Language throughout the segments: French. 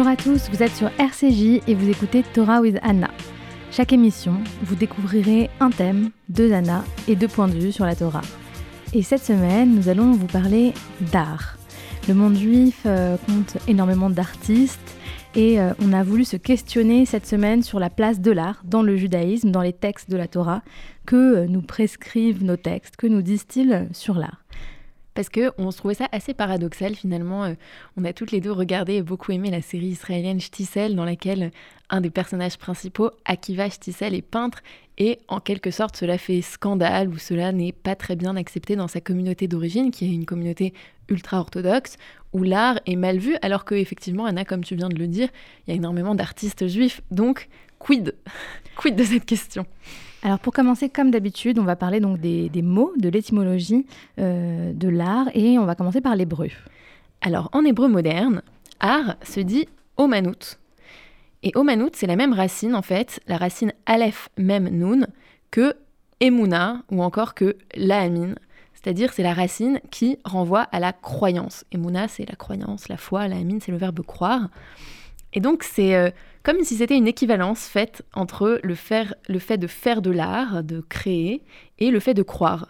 Bonjour à tous, vous êtes sur RCJ et vous écoutez Torah with Anna. Chaque émission, vous découvrirez un thème, deux Anna et deux points de vue sur la Torah. Et cette semaine, nous allons vous parler d'art. Le monde juif euh, compte énormément d'artistes et euh, on a voulu se questionner cette semaine sur la place de l'art dans le judaïsme, dans les textes de la Torah, que euh, nous prescrivent nos textes, que nous disent-ils sur l'art parce qu'on se trouvait ça assez paradoxal finalement. Euh, on a toutes les deux regardé et beaucoup aimé la série israélienne Shtisel, dans laquelle un des personnages principaux, Akiva Shtisel, est peintre, et en quelque sorte cela fait scandale ou cela n'est pas très bien accepté dans sa communauté d'origine, qui est une communauté ultra-orthodoxe, où l'art est mal vu, alors que effectivement, Anna, comme tu viens de le dire, il y a énormément d'artistes juifs. Donc, quid? Quid de cette question? Alors pour commencer, comme d'habitude, on va parler donc des, mots, de l'étymologie euh, de l'art, et on va commencer par l'hébreu. Alors en hébreu moderne, art se dit omanout. Et omanout, c'est la même racine en fait, la racine aleph même nun, que emuna ou encore que laamine. C'est-à-dire c'est la racine qui renvoie à la croyance. Emuna, c'est la croyance, la foi, laamine, c'est le verbe croire. Et donc c'est euh, comme si c'était une équivalence faite entre le, le fait de faire de l'art, de créer, et le fait de croire.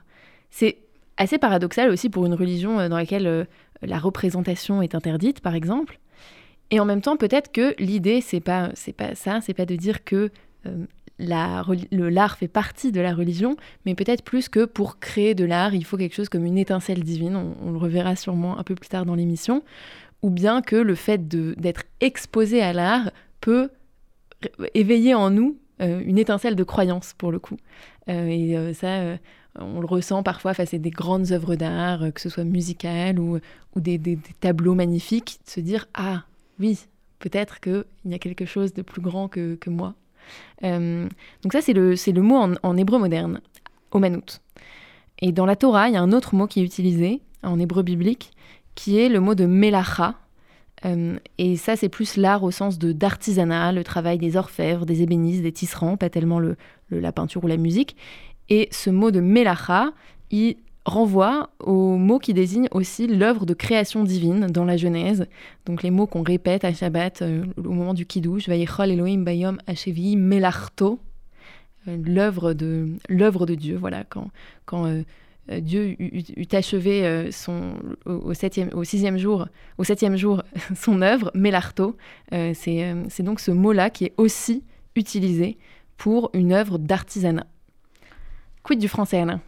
C'est assez paradoxal aussi pour une religion euh, dans laquelle euh, la représentation est interdite, par exemple. Et en même temps, peut-être que l'idée, c'est pas, c'est pas ça, c'est pas de dire que euh, l'art fait partie de la religion, mais peut-être plus que pour créer de l'art, il faut quelque chose comme une étincelle divine. on le reverra sûrement un peu plus tard dans l'émission, ou bien que le fait d'être exposé à l'art peut éveiller en nous euh, une étincelle de croyance pour le coup. Euh, et euh, ça, on le ressent parfois face à des grandes œuvres d'art, que ce soit musicales ou, des, tableaux magnifiques, de se dire ah oui, peut-être qu'il y a quelque chose de plus grand que, moi. donc ça, c'est le, le mot en, en, hébreu moderne, omanout. Et dans la Torah, il y a un autre mot qui est utilisé en hébreu biblique, qui est le mot de melacha, euh, et ça, c'est plus l'art au sens de d'artisanat, le travail des orfèvres, des ébénistes, des tisserands, pas tellement le, la peinture ou la musique. Et ce mot de melacha, il renvoie au mot qui désigne aussi l'œuvre de création divine dans la Genèse. Donc les mots qu'on répète à Shabbat euh, au moment du Kiddush, Vayechol Elohim Bayom Melarto, euh, l'œuvre de de Dieu. Voilà quand quand Dieu eut, achevé euh, son, au, septième, sixième jour, au septième jour son œuvre, Melarto. Euh, c'est donc ce mot-là qui est aussi utilisé pour une œuvre d'artisanat. Quid du français, Anna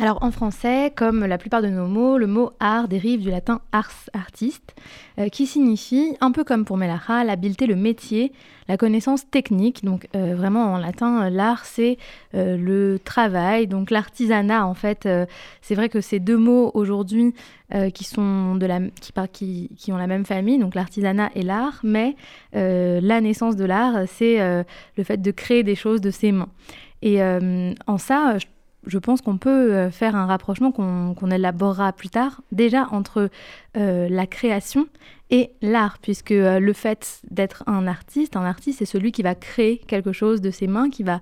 alors en français, comme la plupart de nos mots, le mot art dérive du latin ars, artiste, euh, qui signifie, un peu comme pour Melacha, l'habileté, le métier, la connaissance technique. Donc euh, vraiment en latin, l'art c'est euh, le travail, donc l'artisanat en fait. c'est vrai que ces deux mots aujourd'hui qui sont de la, qui, ont la même famille, donc l'artisanat et l'art, mais la naissance de l'art, c'est le fait de créer des choses de ses mains. Et en ça, je je pense qu'on peut euh, faire un rapprochement qu'on élaborera plus tard, déjà entre euh, la création et l'art, puisque euh, le fait d'être un artiste, un artiste, c'est celui qui va créer quelque chose de ses mains, qui va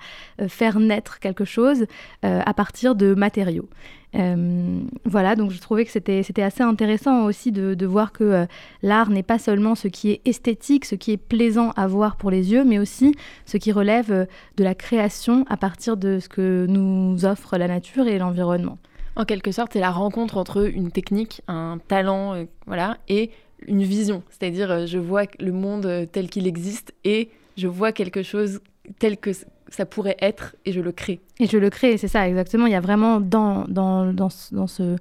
faire naître quelque chose à partir de matériaux. Euh, voilà, donc je trouvais que c'était assez intéressant aussi de, voir que euh, l'art n'est pas seulement ce qui est esthétique, ce qui est plaisant à voir pour les yeux, mais aussi ce qui relève euh, de la création à partir de ce que nous offre la nature et l'environnement. En quelque sorte, c'est la rencontre entre une technique, un talent, voilà, et une vision. C'est-à-dire, je vois le monde tel qu'il existe et je vois quelque chose tel que ça pourrait être et je le crée. Et je le crée, c'est ça, exactement. Il y a vraiment dans, dans, dans, ce,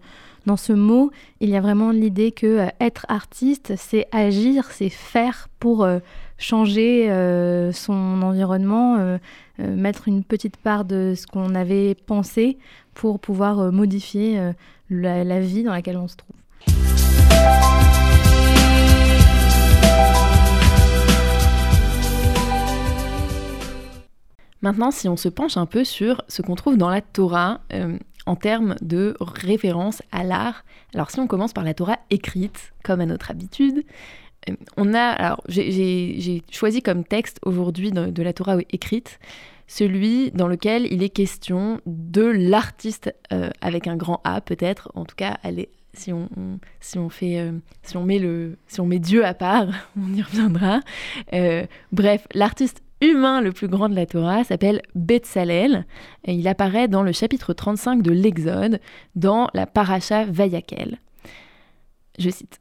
dans ce mot, il y a vraiment l'idée que euh, être artiste, c'est agir, c'est faire pour euh, changer euh, son environnement, mettre une petite part de ce qu'on avait pensé pour pouvoir modifier la vie dans laquelle on se trouve. Maintenant, si on se penche un peu sur ce qu'on trouve dans la Torah euh, en termes de référence à l'art, alors si on commence par la Torah écrite, comme à notre habitude, euh, on a, alors j'ai choisi comme texte aujourd'hui de, la Torah écrite celui dans lequel il est question de l'artiste euh, avec un grand A peut-être, en tout cas si on, si on fait, si on met le, si on met Dieu à part, on y reviendra. Bref, l'artiste humain le plus grand de la Torah s'appelle Betzalel. Et il apparaît dans le chapitre 35 de l'Exode, dans la paracha Vayakel. Je cite.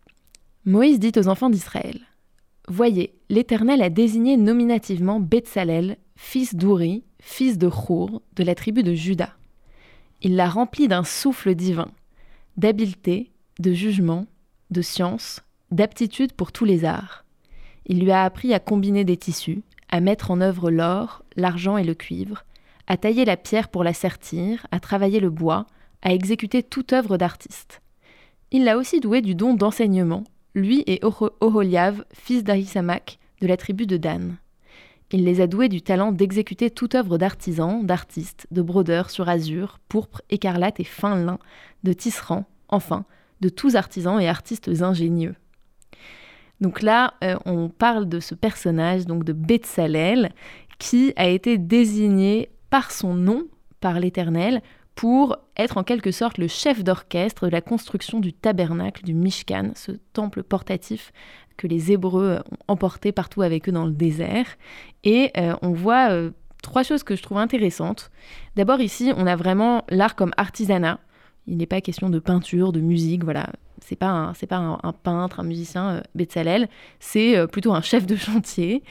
Moïse dit aux enfants d'Israël Voyez, l'Éternel a désigné nominativement Betzalel, fils d'Ouri, fils de Chour, de la tribu de Juda. Il l'a rempli d'un souffle divin, d'habileté, de jugement, de science, d'aptitude pour tous les arts. Il lui a appris à combiner des tissus, à mettre en œuvre l'or, l'argent et le cuivre, à tailler la pierre pour la sertir, à travailler le bois, à exécuter toute œuvre d'artiste. Il l'a aussi doué du don d'enseignement, lui et Oholiav, fils d'Ahisamak, de la tribu de Dan. Il les a doués du talent d'exécuter toute œuvre d'artisan, d'artiste, de brodeur sur azur, pourpre, écarlate et fin lin, de tisserand, enfin, de tous artisans et artistes ingénieux. Donc là, euh, on parle de ce personnage, donc de Betsalel, qui a été désigné par son nom, par l'Éternel, pour être en quelque sorte le chef d'orchestre de la construction du tabernacle du Mishkan, ce temple portatif que les Hébreux ont emporté partout avec eux dans le désert. Et euh, on voit euh, trois choses que je trouve intéressantes. D'abord ici, on a vraiment l'art comme artisanat. Il n'est pas question de peinture, de musique, voilà. C'est pas c'est pas un, peintre, un musicien euh, Betzalel. C'est plutôt un chef de chantier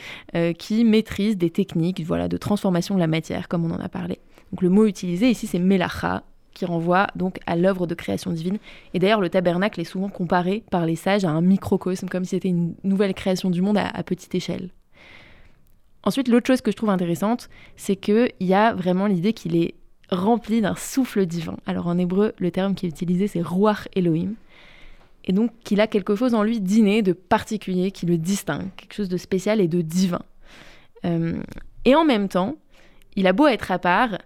qui maîtrise des techniques, voilà, de transformation de la matière, comme on en a parlé. Donc le mot utilisé ici, c'est melacha, qui renvoie donc à l'œuvre de création divine. Et d'ailleurs, le tabernacle est souvent comparé par les sages à un microcosme, comme si c'était une nouvelle création du monde à, petite échelle. Ensuite, l'autre chose que je trouve intéressante, c'est qu'il y a vraiment l'idée qu'il est rempli d'un souffle divin. Alors en hébreu, le terme qui est utilisé, c'est Ruach Elohim. Et donc qu'il a quelque chose en lui d'inné, de particulier, qui le distingue, quelque chose de spécial et de divin. Euh, et en même temps, il a beau être à part,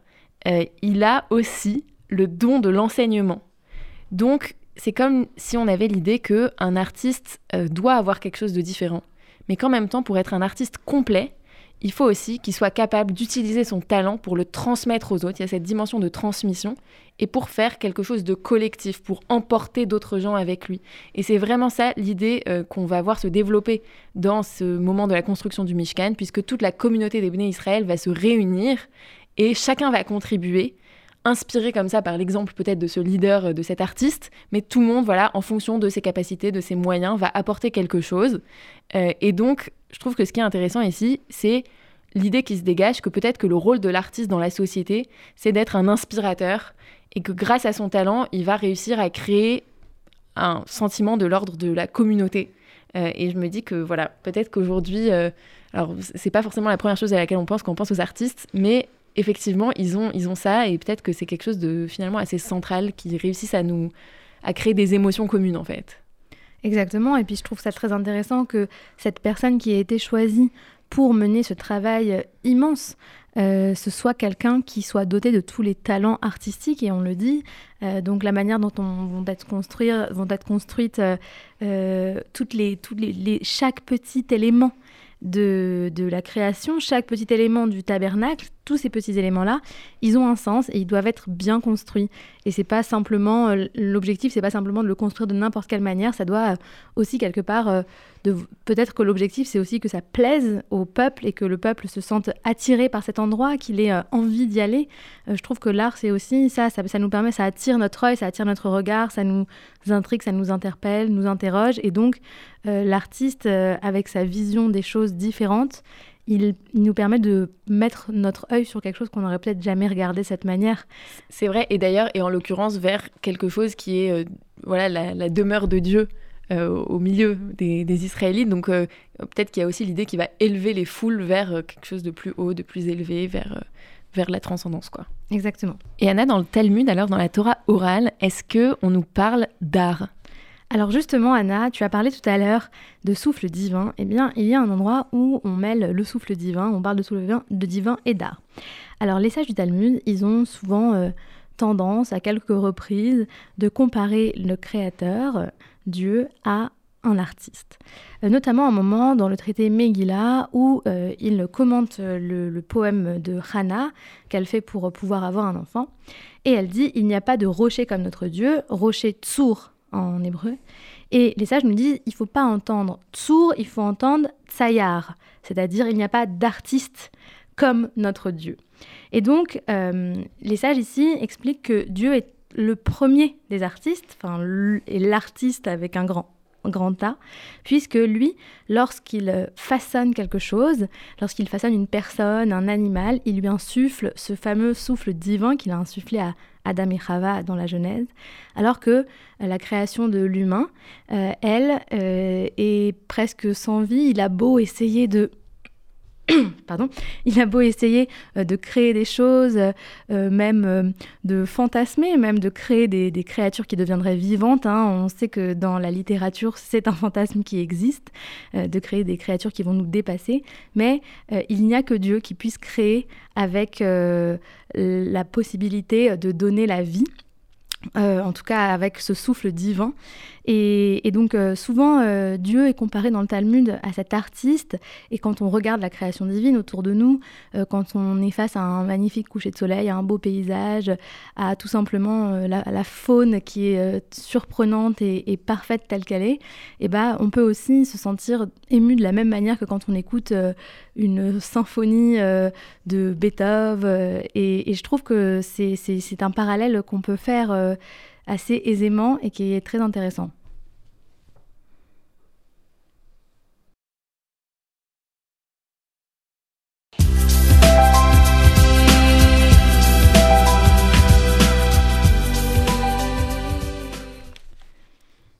euh, il a aussi le don de l'enseignement. Donc, c'est comme si on avait l'idée que un artiste euh, doit avoir quelque chose de différent, mais qu'en même temps, pour être un artiste complet, il faut aussi qu'il soit capable d'utiliser son talent pour le transmettre aux autres. Il y a cette dimension de transmission et pour faire quelque chose de collectif, pour emporter d'autres gens avec lui. Et c'est vraiment ça l'idée euh, qu'on va voir se développer dans ce moment de la construction du Mishkan, puisque toute la communauté des Béné Israël va se réunir et chacun va contribuer inspiré comme ça par l'exemple peut-être de ce leader, euh, de cet artiste, mais tout le monde, voilà, en fonction de ses capacités, de ses moyens, va apporter quelque chose. Euh, et donc, je trouve que ce qui est intéressant ici, c'est l'idée qui se dégage que peut-être que le rôle de l'artiste dans la société, c'est d'être un inspirateur et que grâce à son talent, il va réussir à créer un sentiment de l'ordre de la communauté. Euh, et je me dis que voilà, peut-être qu'aujourd'hui, alors c'est pas forcément la première chose à laquelle on pense quand on pense aux artistes, mais effectivement, ils ont, ils ont ça et peut-être que c'est quelque chose de finalement assez central qui réussissent à nous à créer des émotions communes en fait. Exactement, et puis je trouve ça très intéressant que cette personne qui a été choisie pour mener ce travail immense, euh, ce soit quelqu'un qui soit doté de tous les talents artistiques, et on le dit, euh, donc la manière dont on, vont être, construire, vont être construites euh, toutes les, toutes les, chaque petit élément de, de, la création, chaque petit élément du tabernacle, tous ces petits éléments-là, ils ont un sens et ils doivent être bien construits. Et c'est pas simplement euh, l'objectif, c'est pas simplement de le construire de n'importe quelle manière, ça doit euh, aussi quelque part euh, peut-être que l'objectif c'est aussi que ça plaise au peuple et que le peuple se sente attiré par cet endroit, qu'il ait envie d'y aller. je trouve que l'art c'est aussi ça, ça, ça, nous permet, ça attire notre œil, ça attire notre regard, ça nous intrigue, ça nous interpelle, nous interroge et donc l'artiste avec sa vision des choses différentes il, nous permet de mettre notre œil sur quelque chose qu'on n'aurait peut-être jamais regardé de cette manière. C'est vrai, et d'ailleurs, et en l'occurrence vers quelque chose qui est euh, voilà la, demeure de Dieu euh, au milieu des, Israélites. Donc euh, peut-être qu'il y a aussi l'idée qui va élever les foules vers quelque chose de plus haut, de plus élevé, vers vers la transcendance, quoi. Exactement. Et Anna, dans le Talmud, alors dans la Torah orale, est-ce que on nous parle d'art? Alors justement, Anna, tu as parlé tout à l'heure de souffle divin. Eh bien, il y a un endroit où on mêle le souffle divin, on parle de souffle divin, et d'art. Alors les sages du Talmud, ils ont souvent euh, tendance, à quelques reprises, de comparer le créateur, Dieu, à un artiste. Euh, notamment un moment dans le traité Megillah où euh, il commente le, le, poème de Hannah qu'elle fait pour pouvoir avoir un enfant. Et elle dit Il n'y a pas de rocher comme notre Dieu, rocher Tsour en hébreu. Et les sages nous disent il faut pas entendre tsur, il faut entendre tsayar, c'est-à-dire il n'y a pas d'artiste comme notre Dieu. Et donc, euh, les sages ici expliquent que Dieu est le premier des artistes, enfin, et l'artiste avec un grand grand A, puisque lui, lorsqu'il façonne quelque chose, lorsqu'il façonne une personne, un animal, il lui insuffle ce fameux souffle divin qu'il a insufflé à Adam et Chava dans la Genèse, alors que la création de l'humain, euh, elle, euh, est presque sans vie. Il a beau essayer de pardon, il a beau essayer euh, de créer des choses, euh, même euh, de fantasmer, même de créer des, créatures qui deviendraient vivantes. Hein. On sait que dans la littérature, c'est un fantasme qui existe, de créer des créatures qui vont nous dépasser. Mais il n'y a que Dieu qui puisse créer avec la possibilité de donner la vie. en tout cas avec ce souffle divin. Et, donc euh, souvent, euh, Dieu est comparé dans le Talmud à cet artiste. Et quand on regarde la création divine autour de nous, euh, quand on est face à un magnifique coucher de soleil, à un beau paysage, à tout simplement la, faune qui est surprenante et, parfaite telle qu'elle est, et eh ben, on peut aussi se sentir ému de la même manière que quand on écoute une symphonie de Beethoven. Et, et, je trouve que c'est un parallèle qu'on peut faire assez aisément et qui est très intéressant.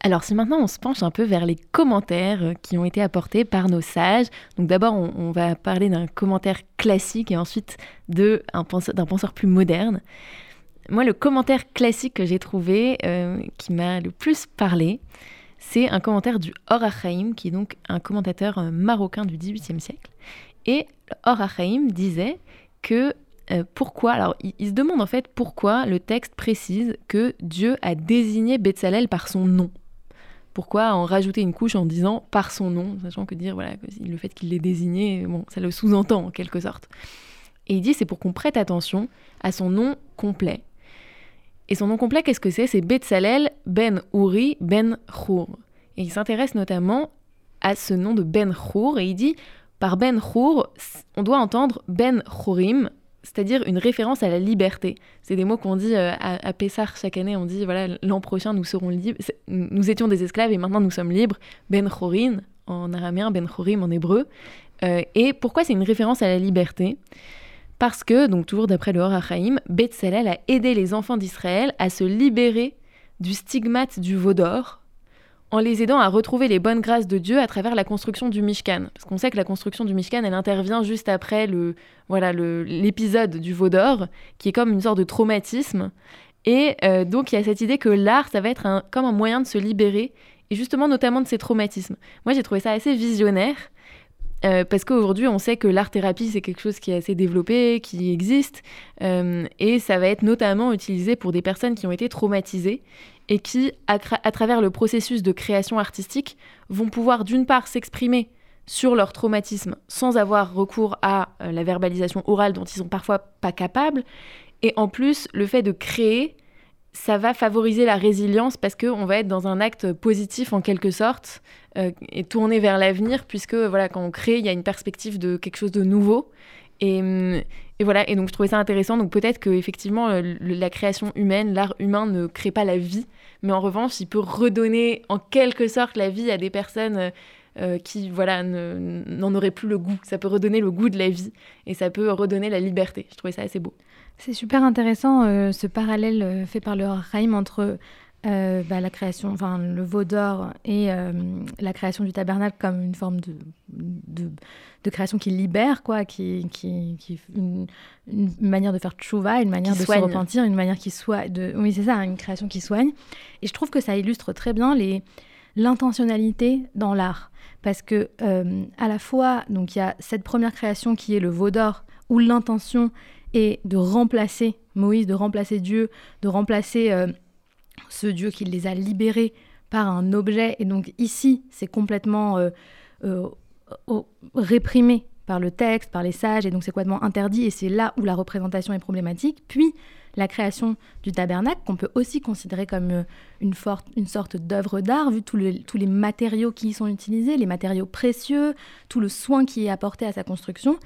Alors si maintenant on se penche un peu vers les commentaires euh, qui ont été apportés par nos sages, donc d'abord on, va parler d'un commentaire classique et ensuite d'un penseur, plus moderne. Moi le commentaire classique que j'ai trouvé, euh, qui m'a le plus parlé, c'est un commentaire du Or qui est donc un commentateur euh, marocain du XVIIIe siècle. Et Or disait que pourquoi, alors il, se demande en fait pourquoi le texte précise que Dieu a désigné Betzalel par son nom. Pourquoi en rajouter une couche en disant par son nom, sachant que dire voilà le fait qu'il l'ait désigné, bon, ça le sous-entend en quelque sorte. Et il dit c'est pour qu'on prête attention à son nom complet. Et son nom complet, qu'est-ce que c'est? C'est Betzalel Ben Uri Ben Chour. Et il s'intéresse notamment à ce nom de Ben Chour et il dit par Ben Chour, on doit entendre Ben Chourim, c'est-à-dire une référence à la liberté. C'est des mots qu'on dit euh, à, à, Pessar chaque année. On dit voilà, l'an prochain nous serons libres. Nous étions des esclaves et maintenant nous sommes libres. Ben Chorin en araméen, Ben Chorim en hébreu. Euh, et pourquoi c'est une référence à la liberté? Parce que, donc toujours d'après le Hor HaChaim, Betzalel a aidé les enfants d'Israël à se libérer du stigmate du veau d'or, en les aidant à retrouver les bonnes grâces de Dieu à travers la construction du Mishkan. Parce qu'on sait que la construction du Mishkan, elle intervient juste après le voilà l'épisode du veau d'or, qui est comme une sorte de traumatisme. Et euh, donc il y a cette idée que l'art, ça va être comme un moyen de se libérer, et justement notamment de ces traumatismes. Moi j'ai trouvé ça assez visionnaire, euh, parce qu'aujourd'hui, on sait que l'art-thérapie, c'est quelque chose qui est assez développé, qui existe, euh, et ça va être notamment utilisé pour des personnes qui ont été traumatisées et qui, à, travers le processus de création artistique, vont pouvoir d'une part s'exprimer sur leur traumatisme sans avoir recours à euh, la verbalisation orale dont ils sont parfois pas capables, et en plus, le fait de créer, ça va favoriser la résilience parce qu'on va être dans un acte positif en quelque sorte euh, et tourné vers l'avenir puisque voilà quand on crée il y a une perspective de quelque chose de nouveau. Et, et voilà et donc je trouvais ça intéressant. Donc peut-être que effectivement la création humaine l'art humain ne crée pas la vie mais en revanche il peut redonner en quelque sorte la vie à des personnes euh, qui voilà n'en auraient plus le goût. Ça peut redonner le goût de la vie et ça peut redonner la liberté. Je trouvais ça assez beau c'est super intéressant euh, ce parallèle euh, fait par le Rahim entre euh, bah, la création, enfin le veau d'or et la création du tabernacle comme une forme de, de, création qui libère, quoi, qui, qui, qui une, une, manière de faire tchouva, une manière de se repentir, une manière qui soit, de, oui c'est ça, une création qui soigne. Et je trouve que ça illustre très bien les l'intentionnalité dans l'art, parce que à la fois donc il y a cette première création qui est le veau d'or où l'intention et de remplacer Moïse, de remplacer Dieu, de remplacer euh, ce Dieu qui les a libérés par un objet. Et donc ici, c'est complètement euh, euh, réprimé par le texte, par les sages, et donc c'est complètement interdit, et c'est là où la représentation est problématique. Puis la création du tabernacle, qu'on peut aussi considérer comme une sorte d'œuvre d'art, vu tous les matériaux qui y sont utilisés, les matériaux précieux, tout le soin qui est apporté à sa construction.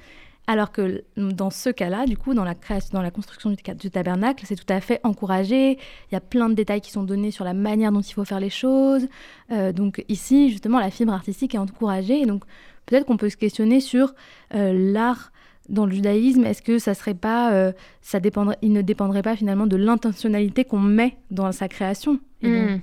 Alors que dans ce cas-là, du coup, dans la, création, dans la construction du, tabernacle, c'est tout à fait encouragé. Il y a plein de détails qui sont donnés sur la manière dont il faut faire les choses. Euh, donc ici, justement, la fibre artistique est encouragée. Donc peut-être qu'on peut se questionner sur euh, l'art dans le judaïsme, est-ce que ça serait pas, euh, ça dépendrait, il ne dépendrait pas finalement de l'intentionnalité qu'on met dans sa création hmm.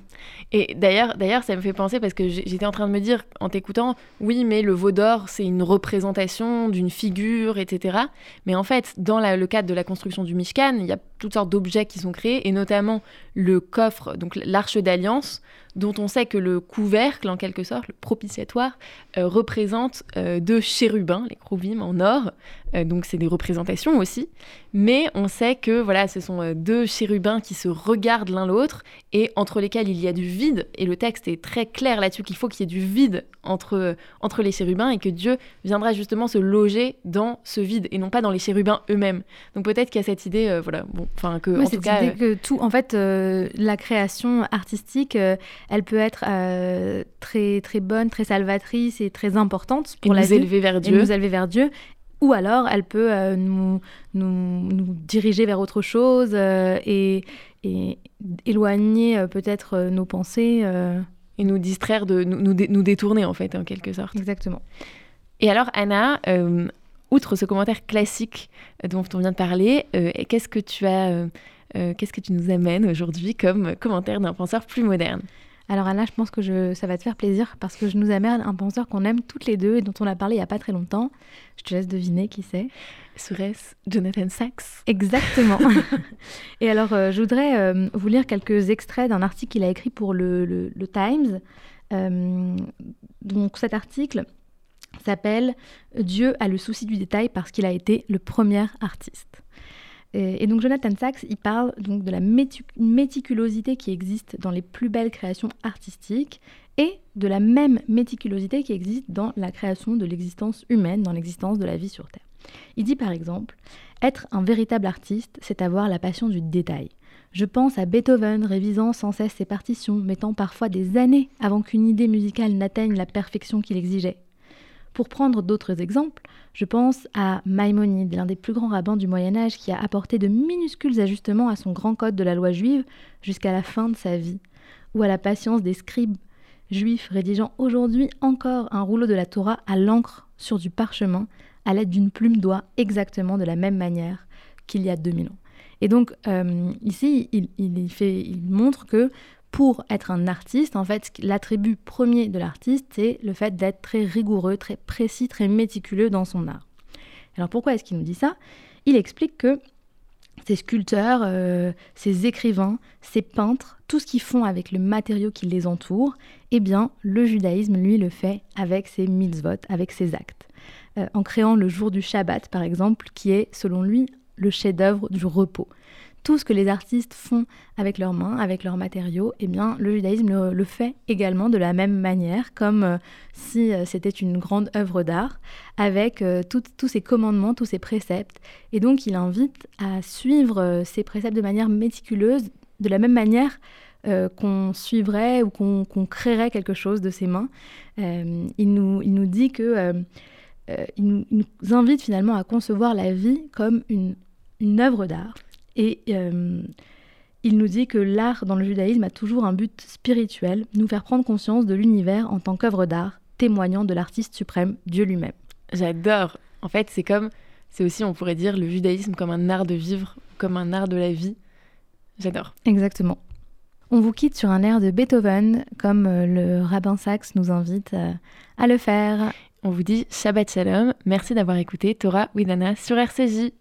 Et, d'ailleurs, d'ailleurs, ça me fait penser parce que j'étais en train de me dire en t'écoutant, oui, mais le veau d'or, c'est une représentation d'une figure, etc. Mais en fait, dans le cadre de la construction du Mishkan, il y a toutes sortes d'objets qui sont créés, et notamment le coffre, donc l'arche d'alliance, dont on sait que le couvercle, en quelque sorte, le propitiatoire, euh, représente euh, deux chérubins, les chérubim en or. Euh, donc c'est des représentations aussi. Mais on sait que voilà, ce sont deux chérubins qui se regardent l'un l'autre et entre lesquels il y a du vide. Et le texte est très clair là-dessus qu'il faut qu'il y ait du vide entre, entre les chérubins et que Dieu viendra justement se loger dans ce vide et non pas dans les chérubins eux-mêmes. Donc peut-être qu'il y a cette idée, voilà, bon, enfin que en tout cas, idée que tout, en fait, la création artistique elle peut être euh, très, très bonne, très salvatrice et très importante pour nous élever vers Dieu. nous élever vers Dieu. Ou alors, elle peut euh, nous, nous, diriger vers autre chose euh, et, et, éloigner peut-être nos pensées. Et nous distraire, de, nous, nous, détourner en fait, en quelque sorte. Exactement. Et alors, Anna, outre ce commentaire classique dont on vient de parler, qu'est-ce que tu as... qu'est-ce que tu nous amènes aujourd'hui comme commentaire d'un penseur plus moderne? Alors Anna, je pense que ça va te faire plaisir parce que je nous amène un penseur qu'on aime toutes les deux et dont on a parlé il n'y a pas très longtemps. Je te laisse deviner qui c'est. Serait-ce Jonathan Sachs Exactement. et alors, euh, je voudrais euh, vous lire quelques extraits d'un article qu'il a écrit pour le, Times. Euh, donc cet article s'appelle Dieu a le souci du détail parce qu'il a été le premier artiste. Et, donc Jonathan Sachs, il parle donc de la méticulosité qui existe dans les plus belles créations artistiques et de la même méticulosité qui existe dans la création de l'existence humaine, dans l'existence de la vie sur Terre. Il dit par exemple, être un véritable artiste, c'est avoir la passion du détail. Je pense à Beethoven révisant sans cesse ses partitions, mettant parfois des années avant qu'une idée musicale n'atteigne la perfection qu'il exigeait. Pour prendre d'autres exemples, je pense à Maïmonide, l'un des plus grands rabbins du Moyen Âge qui a apporté de minuscules ajustements à son grand code de la loi juive jusqu'à la fin de sa vie, ou à la patience des scribes juifs rédigeant aujourd'hui encore un rouleau de la Torah à l'encre sur du parchemin à l'aide d'une plume d'oie exactement de la même manière qu'il y a 2000 ans. Et donc euh, ici, il, montre que pour être un artiste, en fait, l'attribut premier de l'artiste, c'est le fait d'être très rigoureux, très précis, très méticuleux dans son art. Alors pourquoi est-ce qu'il nous dit ça? Il explique que ces sculpteurs, euh, ces écrivains, ces peintres, tout ce qu'ils font avec le matériau qui les entoure, eh bien, le judaïsme, lui, le fait avec ses mitzvot, avec ses actes. Euh, en créant le jour du Shabbat, par exemple, qui est, selon lui, le chef-d'œuvre du repos tout ce que les artistes font avec leurs mains, avec leurs matériaux, eh bien, le judaïsme le, fait également de la même manière, comme euh, si euh, c'était une grande œuvre d'art, avec euh, tous ces commandements, tous ces préceptes. Et donc, il invite à suivre ces préceptes de manière méticuleuse, de la même manière qu'on suivrait ou qu'on créerait quelque chose de ses mains. il, nous, il nous dit que... il, nous, invite finalement à concevoir la vie comme une, une œuvre d'art et euh, il nous dit que l'art dans le judaïsme a toujours un but spirituel, nous faire prendre conscience de l'univers en tant qu'œuvre d'art, témoignant de l'artiste suprême, Dieu lui-même. J'adore. En fait, c'est comme, c'est aussi, on pourrait dire, le judaïsme comme un art de vivre, comme un art de la vie. J'adore. Exactement. On vous quitte sur un air de Beethoven, comme euh, le rabbin Sachs nous invite euh, à le faire. On vous dit Shabbat Shalom. Merci d'avoir écouté Torah Widana sur RCJ.